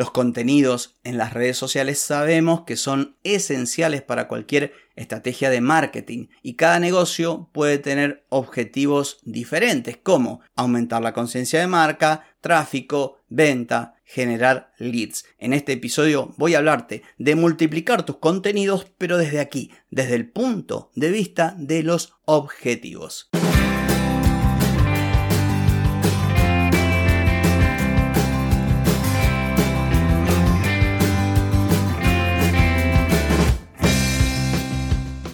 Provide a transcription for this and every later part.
Los contenidos en las redes sociales sabemos que son esenciales para cualquier estrategia de marketing y cada negocio puede tener objetivos diferentes como aumentar la conciencia de marca, tráfico, venta, generar leads. En este episodio voy a hablarte de multiplicar tus contenidos pero desde aquí, desde el punto de vista de los objetivos.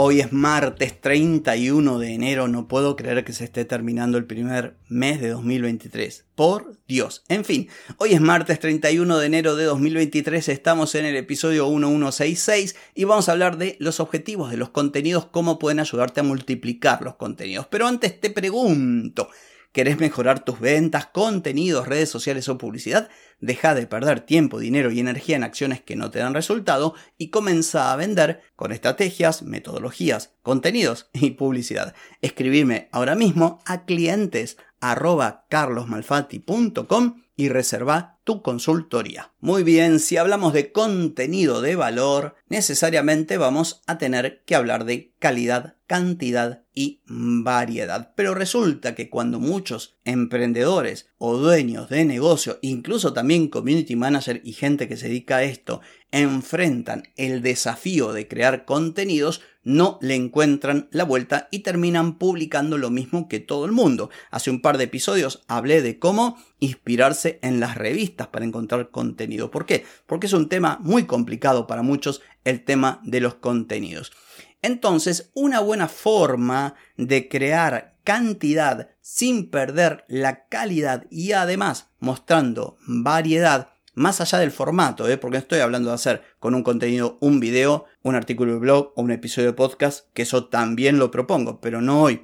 Hoy es martes 31 de enero, no puedo creer que se esté terminando el primer mes de 2023. Por Dios. En fin, hoy es martes 31 de enero de 2023, estamos en el episodio 1166 y vamos a hablar de los objetivos de los contenidos, cómo pueden ayudarte a multiplicar los contenidos. Pero antes te pregunto, ¿Querés mejorar tus ventas, contenidos, redes sociales o publicidad? Deja de perder tiempo, dinero y energía en acciones que no te dan resultado y comienza a vender con estrategias, metodologías, contenidos y publicidad. Escribirme ahora mismo a clientes carlosmalfatti.com y reserva tu consultoría. Muy bien, si hablamos de contenido de valor, necesariamente vamos a tener que hablar de calidad, cantidad y variedad. Pero resulta que cuando muchos emprendedores o dueños de negocio, incluso también community manager y gente que se dedica a esto, enfrentan el desafío de crear contenidos, no le encuentran la vuelta y terminan publicando lo mismo que todo el mundo. Hace un par de episodios hablé de cómo inspirarse en las revistas para encontrar contenido. ¿Por qué? Porque es un tema muy complicado para muchos el tema de los contenidos. Entonces, una buena forma de crear cantidad sin perder la calidad y además mostrando variedad más allá del formato, ¿eh? porque estoy hablando de hacer con un contenido un video, un artículo de blog o un episodio de podcast, que eso también lo propongo, pero no hoy.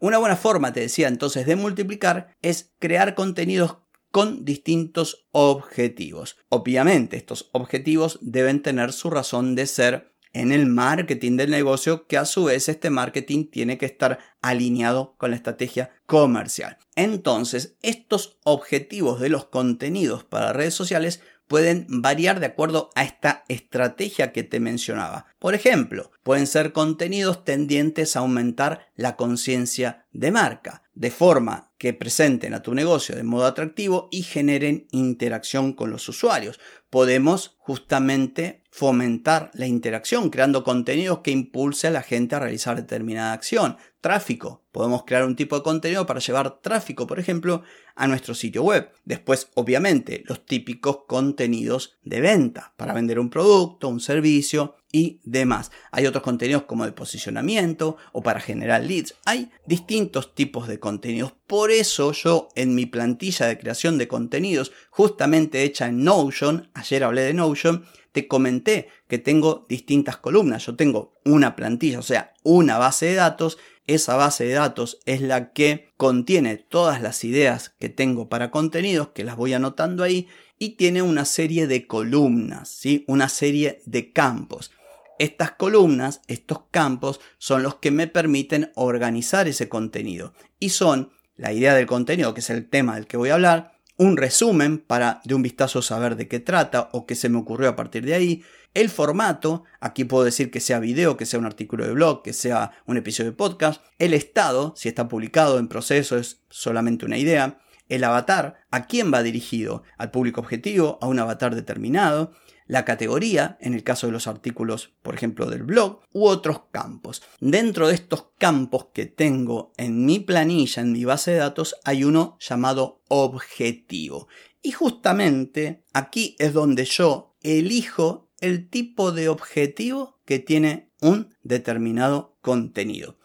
Una buena forma, te decía entonces, de multiplicar es crear contenidos con distintos objetivos. Obviamente, estos objetivos deben tener su razón de ser en el marketing del negocio, que a su vez este marketing tiene que estar alineado con la estrategia comercial. Entonces, estos objetivos de los contenidos para redes sociales pueden variar de acuerdo a esta estrategia que te mencionaba. Por ejemplo, pueden ser contenidos tendientes a aumentar la conciencia de marca, de forma que presenten a tu negocio de modo atractivo y generen interacción con los usuarios. Podemos justamente fomentar la interacción creando contenidos que impulse a la gente a realizar determinada acción. Tráfico. Podemos crear un tipo de contenido para llevar tráfico, por ejemplo, a nuestro sitio web. Después, obviamente, los típicos contenidos de venta para vender un producto, un servicio y demás. Hay otros contenidos como de posicionamiento o para generar leads. Hay distintos tipos de contenidos. Por eso yo en mi plantilla de creación de contenidos, justamente hecha en Notion, ayer hablé de Notion, te comenté que tengo distintas columnas. Yo tengo una plantilla, o sea, una base de datos. Esa base de datos es la que contiene todas las ideas que tengo para contenidos, que las voy anotando ahí, y tiene una serie de columnas, ¿sí? una serie de campos. Estas columnas, estos campos, son los que me permiten organizar ese contenido y son la idea del contenido, que es el tema del que voy a hablar, un resumen para de un vistazo saber de qué trata o qué se me ocurrió a partir de ahí, el formato, aquí puedo decir que sea video, que sea un artículo de blog, que sea un episodio de podcast, el estado, si está publicado en proceso es solamente una idea, el avatar, a quién va dirigido, al público objetivo, a un avatar determinado, la categoría, en el caso de los artículos, por ejemplo, del blog, u otros campos. Dentro de estos campos que tengo en mi planilla, en mi base de datos, hay uno llamado objetivo. Y justamente aquí es donde yo elijo el tipo de objetivo que tiene un determinado contenido.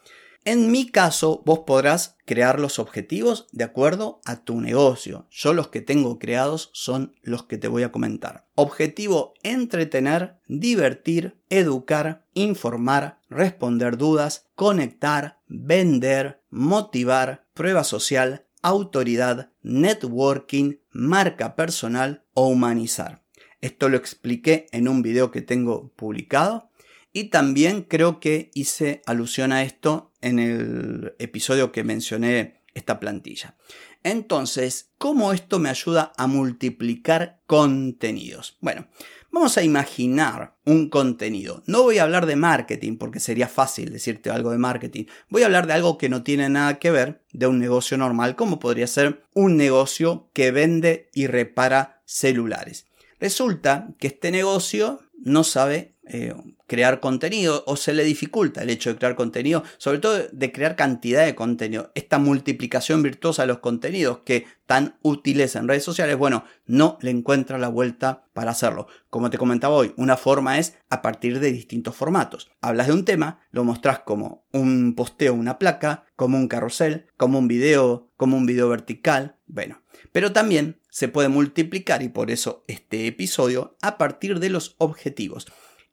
En mi caso, vos podrás crear los objetivos de acuerdo a tu negocio. Yo los que tengo creados son los que te voy a comentar. Objetivo entretener, divertir, educar, informar, responder dudas, conectar, vender, motivar, prueba social, autoridad, networking, marca personal o humanizar. Esto lo expliqué en un video que tengo publicado y también creo que hice alusión a esto en el episodio que mencioné esta plantilla. Entonces, ¿cómo esto me ayuda a multiplicar contenidos? Bueno, vamos a imaginar un contenido. No voy a hablar de marketing porque sería fácil decirte algo de marketing. Voy a hablar de algo que no tiene nada que ver de un negocio normal, como podría ser un negocio que vende y repara celulares. Resulta que este negocio no sabe eh, crear contenido o se le dificulta el hecho de crear contenido, sobre todo de crear cantidad de contenido. Esta multiplicación virtuosa de los contenidos que tan útiles en redes sociales, bueno, no le encuentra la vuelta para hacerlo. Como te comentaba hoy, una forma es a partir de distintos formatos. Hablas de un tema, lo mostrás como un posteo, una placa, como un carrusel, como un video, como un video vertical, bueno. Pero también se puede multiplicar y por eso este episodio a partir de los objetivos.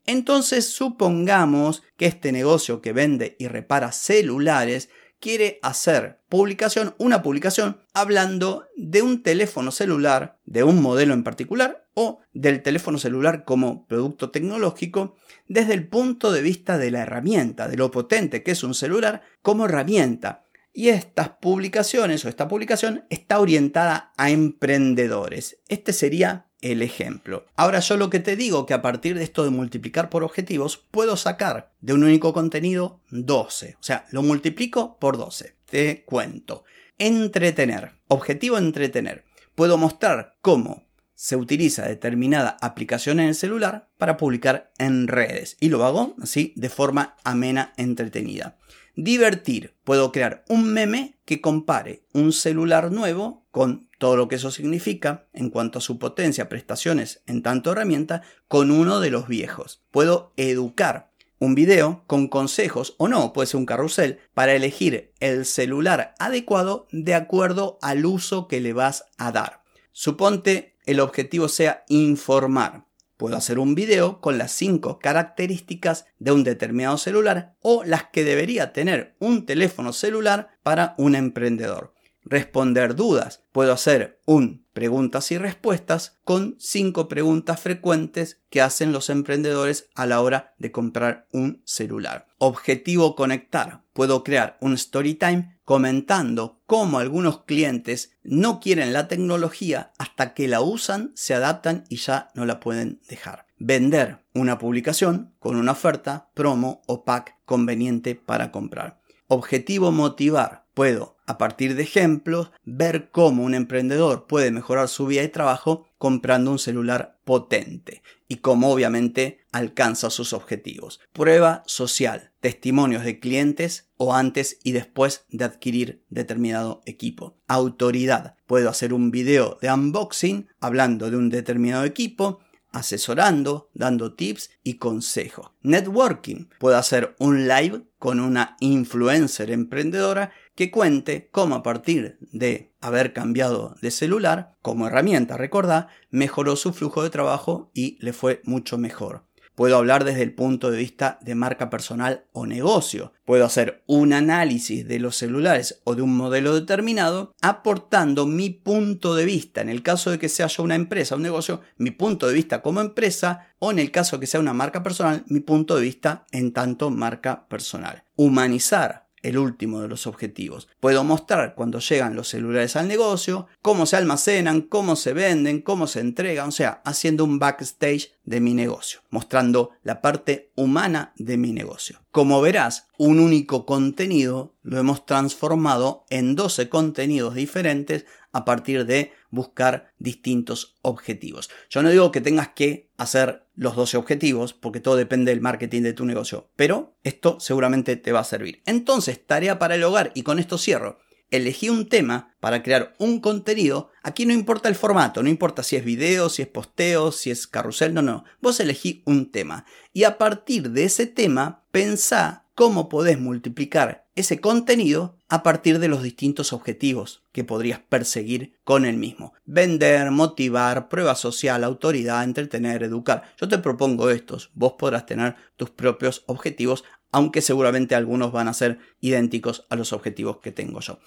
Entonces supongamos que este negocio que vende y repara celulares quiere hacer publicación, una publicación hablando de un teléfono celular, de un modelo en particular o del teléfono celular como producto tecnológico desde el punto de vista de la herramienta, de lo potente que es un celular como herramienta. Y estas publicaciones o esta publicación está orientada a emprendedores. Este sería el ejemplo. Ahora yo lo que te digo que a partir de esto de multiplicar por objetivos puedo sacar de un único contenido 12. O sea, lo multiplico por 12. Te cuento. Entretener. Objetivo entretener. Puedo mostrar cómo se utiliza determinada aplicación en el celular para publicar en redes. Y lo hago así de forma amena, entretenida. Divertir. Puedo crear un meme que compare un celular nuevo con todo lo que eso significa en cuanto a su potencia, prestaciones en tanto herramienta, con uno de los viejos. Puedo educar un video con consejos o no, puede ser un carrusel, para elegir el celular adecuado de acuerdo al uso que le vas a dar. Suponte el objetivo sea informar. Puedo hacer un video con las 5 características de un determinado celular o las que debería tener un teléfono celular para un emprendedor. Responder dudas. Puedo hacer un preguntas y respuestas con 5 preguntas frecuentes que hacen los emprendedores a la hora de comprar un celular. Objetivo conectar. Puedo crear un story time comentando cómo algunos clientes no quieren la tecnología hasta que la usan, se adaptan y ya no la pueden dejar. Vender una publicación con una oferta, promo o pack conveniente para comprar. Objetivo motivar. Puedo, a partir de ejemplos, ver cómo un emprendedor puede mejorar su vida y trabajo comprando un celular potente y cómo obviamente alcanza sus objetivos. Prueba social, testimonios de clientes o antes y después de adquirir determinado equipo. Autoridad, puedo hacer un video de unboxing hablando de un determinado equipo asesorando, dando tips y consejos. Networking. Puedo hacer un live con una influencer emprendedora que cuente cómo a partir de haber cambiado de celular como herramienta, recordá, mejoró su flujo de trabajo y le fue mucho mejor. Puedo hablar desde el punto de vista de marca personal o negocio. Puedo hacer un análisis de los celulares o de un modelo determinado aportando mi punto de vista. En el caso de que sea una empresa, un negocio, mi punto de vista como empresa o en el caso de que sea una marca personal, mi punto de vista en tanto marca personal. Humanizar el último de los objetivos. Puedo mostrar cuando llegan los celulares al negocio, cómo se almacenan, cómo se venden, cómo se entregan, o sea, haciendo un backstage de mi negocio, mostrando la parte humana de mi negocio. Como verás, un único contenido lo hemos transformado en 12 contenidos diferentes a partir de buscar distintos objetivos. Yo no digo que tengas que hacer los 12 objetivos, porque todo depende del marketing de tu negocio, pero esto seguramente te va a servir. Entonces, tarea para el hogar, y con esto cierro. Elegí un tema para crear un contenido. Aquí no importa el formato, no importa si es video, si es posteo, si es carrusel, no, no. Vos elegí un tema. Y a partir de ese tema, pensá cómo podés multiplicar ese contenido a partir de los distintos objetivos que podrías perseguir con el mismo. Vender, motivar, prueba social, autoridad, entretener, educar. Yo te propongo estos. Vos podrás tener tus propios objetivos, aunque seguramente algunos van a ser idénticos a los objetivos que tengo yo.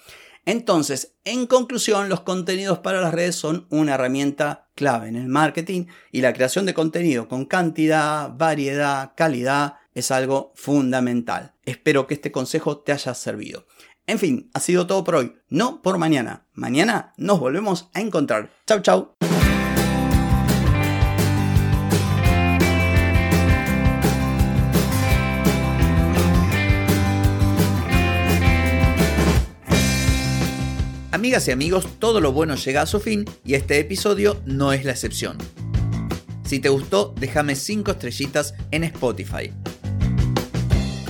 Entonces, en conclusión, los contenidos para las redes son una herramienta clave en el marketing y la creación de contenido con cantidad, variedad, calidad es algo fundamental. Espero que este consejo te haya servido. En fin, ha sido todo por hoy, no por mañana. Mañana nos volvemos a encontrar. Chau, chau. Amigas y amigos, todo lo bueno llega a su fin y este episodio no es la excepción. Si te gustó, déjame 5 estrellitas en Spotify.